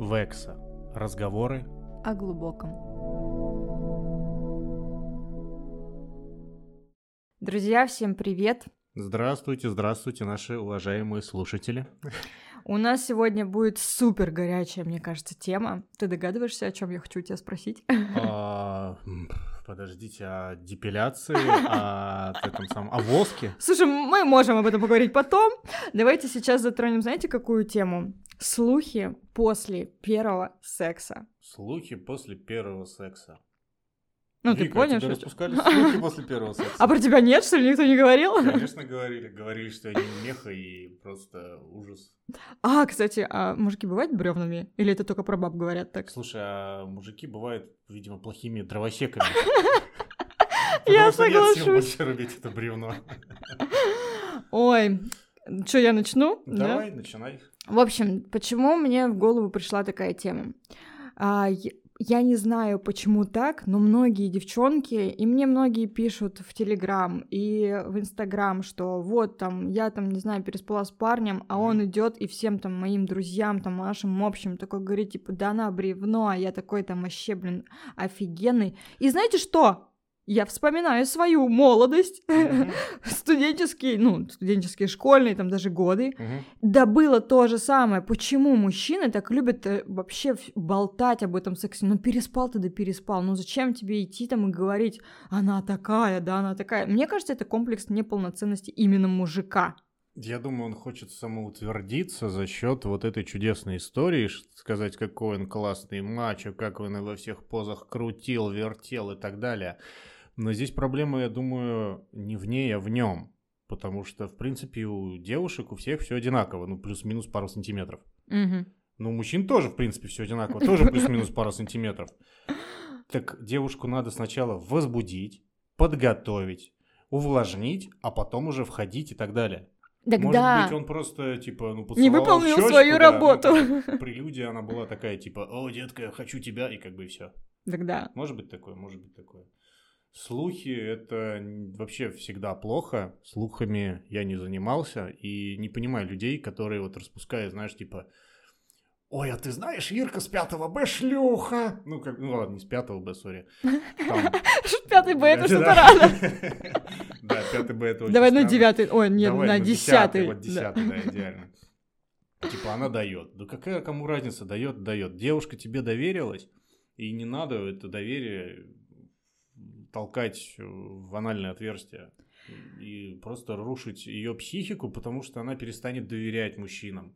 Векса. Разговоры о глубоком. Друзья, всем привет! Здравствуйте, здравствуйте, наши уважаемые слушатели. У нас сегодня будет супер горячая, мне кажется, тема. Ты догадываешься, о чем я хочу тебя спросить? А, подождите, о депиляции, о этом самом, о воске? Слушай, мы можем об этом поговорить потом. Давайте сейчас затронем, знаете, какую тему? Слухи после первого секса. Слухи после первого секса. Ну, Вика, ты понял, что... распускали слухи после первого секса? А про тебя нет, что ли, никто не говорил? Конечно, говорили. Говорили, что я не меха и просто ужас. А, кстати, а мужики бывают бревнами? Или это только про баб говорят так? Слушай, а мужики бывают, видимо, плохими дровосеками. Я соглашусь. рубить это бревно. Ой, что, я начну? Да? Давай, начинай. В общем, почему мне в голову пришла такая тема? Я- не знаю, почему так, но многие девчонки, и мне многие пишут в Телеграм и в Инстаграм, что вот там, я там, не знаю, переспала с парнем, а он идет и всем там моим друзьям, там, нашим общим, такой говорит, типа, да она бревно, а я такой там вообще, блин, офигенный. И знаете что? Я вспоминаю свою молодость, Мгм. студенческие, ну, студенческие, школьные, там даже годы. Мгм. Да было то же самое. Почему мужчины так любят э, вообще болтать об этом сексе? Ну, переспал ты, да переспал. Ну, зачем тебе идти там и говорить, она такая, да, она такая. Мне кажется, это комплекс неполноценности именно мужика. Я думаю, он хочет самоутвердиться за счет вот этой чудесной истории, сказать, какой он классный мачо, как он и во всех позах крутил, вертел и так далее. Но здесь проблема, я думаю, не в ней, а в нем. Потому что, в принципе, у девушек у всех все одинаково, ну, плюс-минус пару сантиметров. Ну, у мужчин тоже, в принципе, все одинаково, тоже плюс-минус пару сантиметров. Так девушку надо сначала возбудить, подготовить, увлажнить, а потом уже входить и так далее. Так Может да. быть, он просто, типа, ну, Не выполнил щёчку, свою да, ну, работу. там, Прелюдия, она была такая, типа, о, детка, я хочу тебя, и как бы все. Так да. Может быть такое, может быть такое. Слухи — это вообще всегда плохо. Слухами я не занимался и не понимаю людей, которые вот распускают, знаешь, типа, Ой, а ты знаешь, Ирка с 5 Б шлюха. Ну, как, ну ладно, не с 5 Б, сори. Там- Пятый Б, это что-то рано. Да, 5 Б это Давай на странно. девятый, ой, нет, на на десятый. Вот Да. десятый, да, идеально. Типа она дает. Да какая кому разница, дает, дает. Девушка тебе доверилась, и не надо это доверие толкать в анальное отверстие и просто рушить ее психику, потому что она перестанет доверять мужчинам.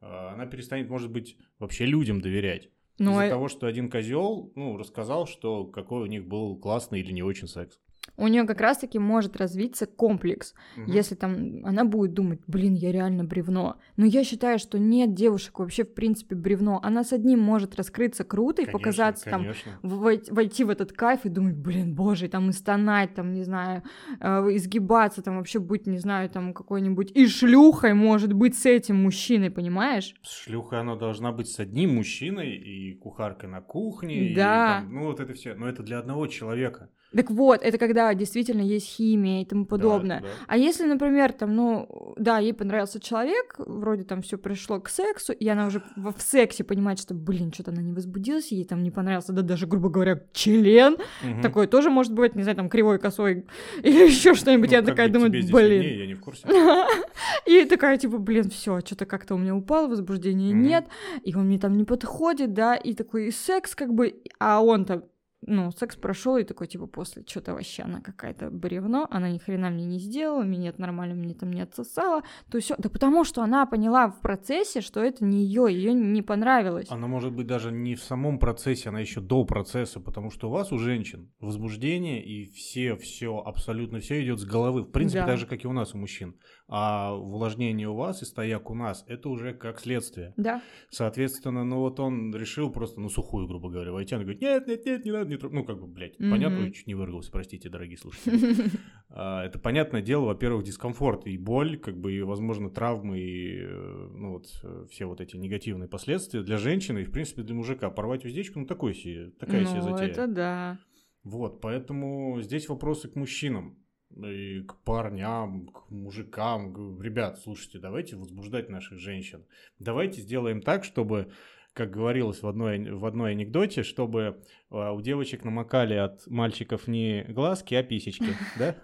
А, Она перестанет, может быть, вообще людям доверять. Ну, Из-за а того, что один козел, ну, рассказал, что какой у них был классный или не очень секс. У нее как раз-таки может развиться комплекс. Мгм. Если там она будет думать, блин, я реально бревно. Но я считаю, что нет девушек вообще в принципе бревно. Она с одним может раскрыться круто и Конечно, показаться там, конечно. вой- войти в этот кайф и думать, блин, боже, и там и стонать, там, не знаю, э, изгибаться, там вообще быть, не знаю, там какой-нибудь и шлюхой может быть с этим мужчиной, понимаешь? Шлюха она должна быть с одним мужчиной и кухаркой на кухне. и Да. там, ну вот это все. Но это для одного человека. Так вот, это когда действительно есть химия и тому подобное. Да, да. А если, например, там, ну, да, ей понравился человек, вроде там все пришло к сексу, и она уже в, сексе понимает, что, блин, что-то она не возбудилась, ей там не понравился, да даже, грубо говоря, член. Мгм. Такое тоже может быть, не знаю, там, кривой, косой или еще что-нибудь. Ну, я такая думаю, блин. виднее, я не в курсе. И такая, типа, блин, все, что-то как-то у меня упало, возбуждения нет, и он мне там не подходит, да, и такой секс, как бы, а он-то, ну, секс прошел, и такой, типа, после, что-то вообще она какая-то бревно, она ни хрена мне не сделала, минет нормально мне там не отсосала, то все, да потому что она поняла в процессе, что это не ее, ее не понравилось. Она может быть даже не в самом процессе, она еще до процесса, потому что у вас, у женщин, возбуждение и все, все, абсолютно все идет с головы. В принципе, Да. так же, как и у нас, у мужчин. А увлажнение у вас и стояк у нас, это уже как следствие. Да, Соответственно, ну вот он решил просто, ну, сухую, грубо говоря, войти. Она говорит, нет, нет, нет, не надо, не трог-». Ну, как бы, блядь, Мгм. понятно, я чуть не выругался, простите, дорогие слушатели. А, Это понятное дело, во-первых, дискомфорт и боль, как бы, и, возможно, травмы, и, э, ну, вот, э, все вот эти негативные последствия для женщины и, в принципе, для мужика. Порвать уздечку, ну, такой себе, такая себе ну, затея. это да. Вот, поэтому здесь вопросы к мужчинам. и к парням, к мужикам. Ребят, слушайте, давайте возбуждать наших женщин. Давайте сделаем так, чтобы как говорилось в одной, в одной анекдоте, чтобы а, у девочек намокали от мальчиков не глазки, а писечки, да?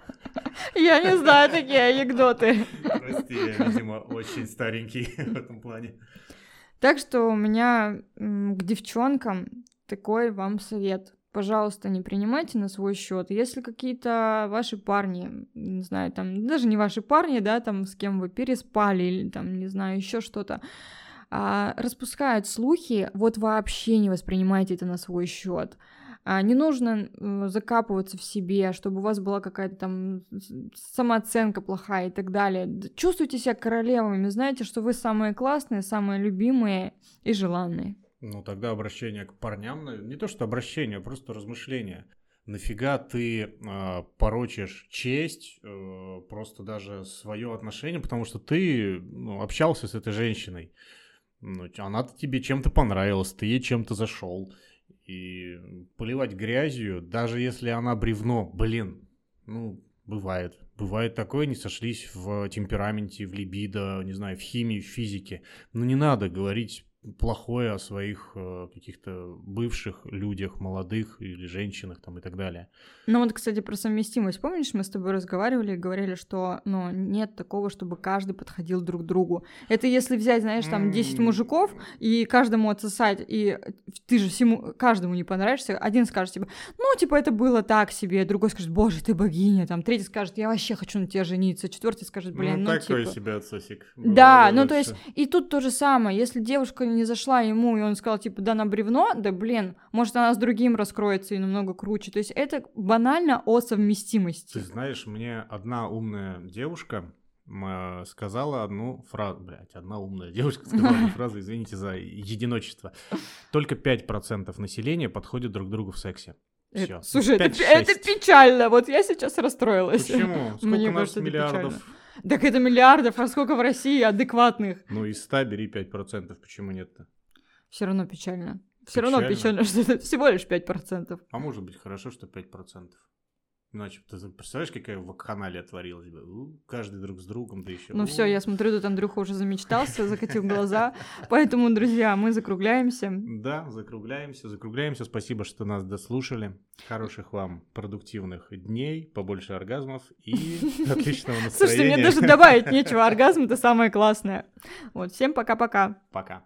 Я не знаю такие анекдоты. Прости, я, видимо, очень старенький в этом плане. Так что у меня к девчонкам такой вам совет. Пожалуйста, не принимайте на свой счет. Если какие-то ваши парни, не знаю, там, даже не ваши парни, да, там, с кем вы переспали или там, не знаю, еще что-то, а, распускают слухи, вот вообще не воспринимайте это на свой счет. А, не нужно закапываться в себе, чтобы у вас была какая-то там самооценка плохая и так далее. Чувствуйте себя королевами, знаете, что вы самые классные, самые любимые и желанные. Ну, тогда обращение к парням, не то что обращение, а просто размышление. Нафига ты э, порочишь честь, э, просто даже свое отношение, потому что ты ну, общался с этой женщиной. Ну, она тебе чем-то понравилась, ты ей чем-то зашел. И поливать грязью, даже если она бревно, блин, ну, бывает. Бывает такое, не сошлись в темпераменте, в либидо, не знаю, в химии, в физике. Но не надо говорить плохое о своих э, каких-то бывших людях, молодых или женщинах там и так далее. Ну вот, кстати, про совместимость. Помнишь, мы с тобой разговаривали и говорили, что ну, нет такого, чтобы каждый подходил друг к другу. Это если взять, знаешь, там 10 мужиков и каждому отсосать, и ты же всему, каждому не понравишься. Один скажет тебе, ну, типа, это было так себе, другой скажет, боже, ты богиня, там, третий скажет, я вообще хочу на тебя жениться, четвертый скажет, блин, ну, ну такой типа... себе отсосик. Да, ну, то есть, и тут то же самое, если девушка не зашла ему, и он сказал, типа, да, на бревно, да, блин, может, она с другим раскроется и намного круче. То есть это банально о совместимости. Ты знаешь, мне одна умная девушка сказала одну фразу, блядь, одна умная девушка сказала одну фразу, извините за единочество. Только 5% населения подходит друг другу в сексе. Все. Слушай, это, это печально. Вот я сейчас расстроилась. Почему? Сколько Мне у нас кажется, миллиардов? Так это миллиардов, а сколько в России адекватных? Ну, из 100 бери 5%, почему нет-то? Все равно печально. Все равно печально, что это всего лишь 5%. А может быть хорошо, что 5%. Иначе ты представляешь, какая вакханалия творилась бы? Каждый друг с другом, да еще. Ну все, я смотрю, тут Андрюха уже замечтался, закатил глаза. Поэтому, друзья, мы закругляемся. Да, закругляемся, закругляемся. Спасибо, что нас дослушали. Хороших вам продуктивных дней, побольше оргазмов и отличного настроения. Слушайте, мне даже добавить нечего. Оргазм — это самое классное. Вот, всем пока-пока. Пока.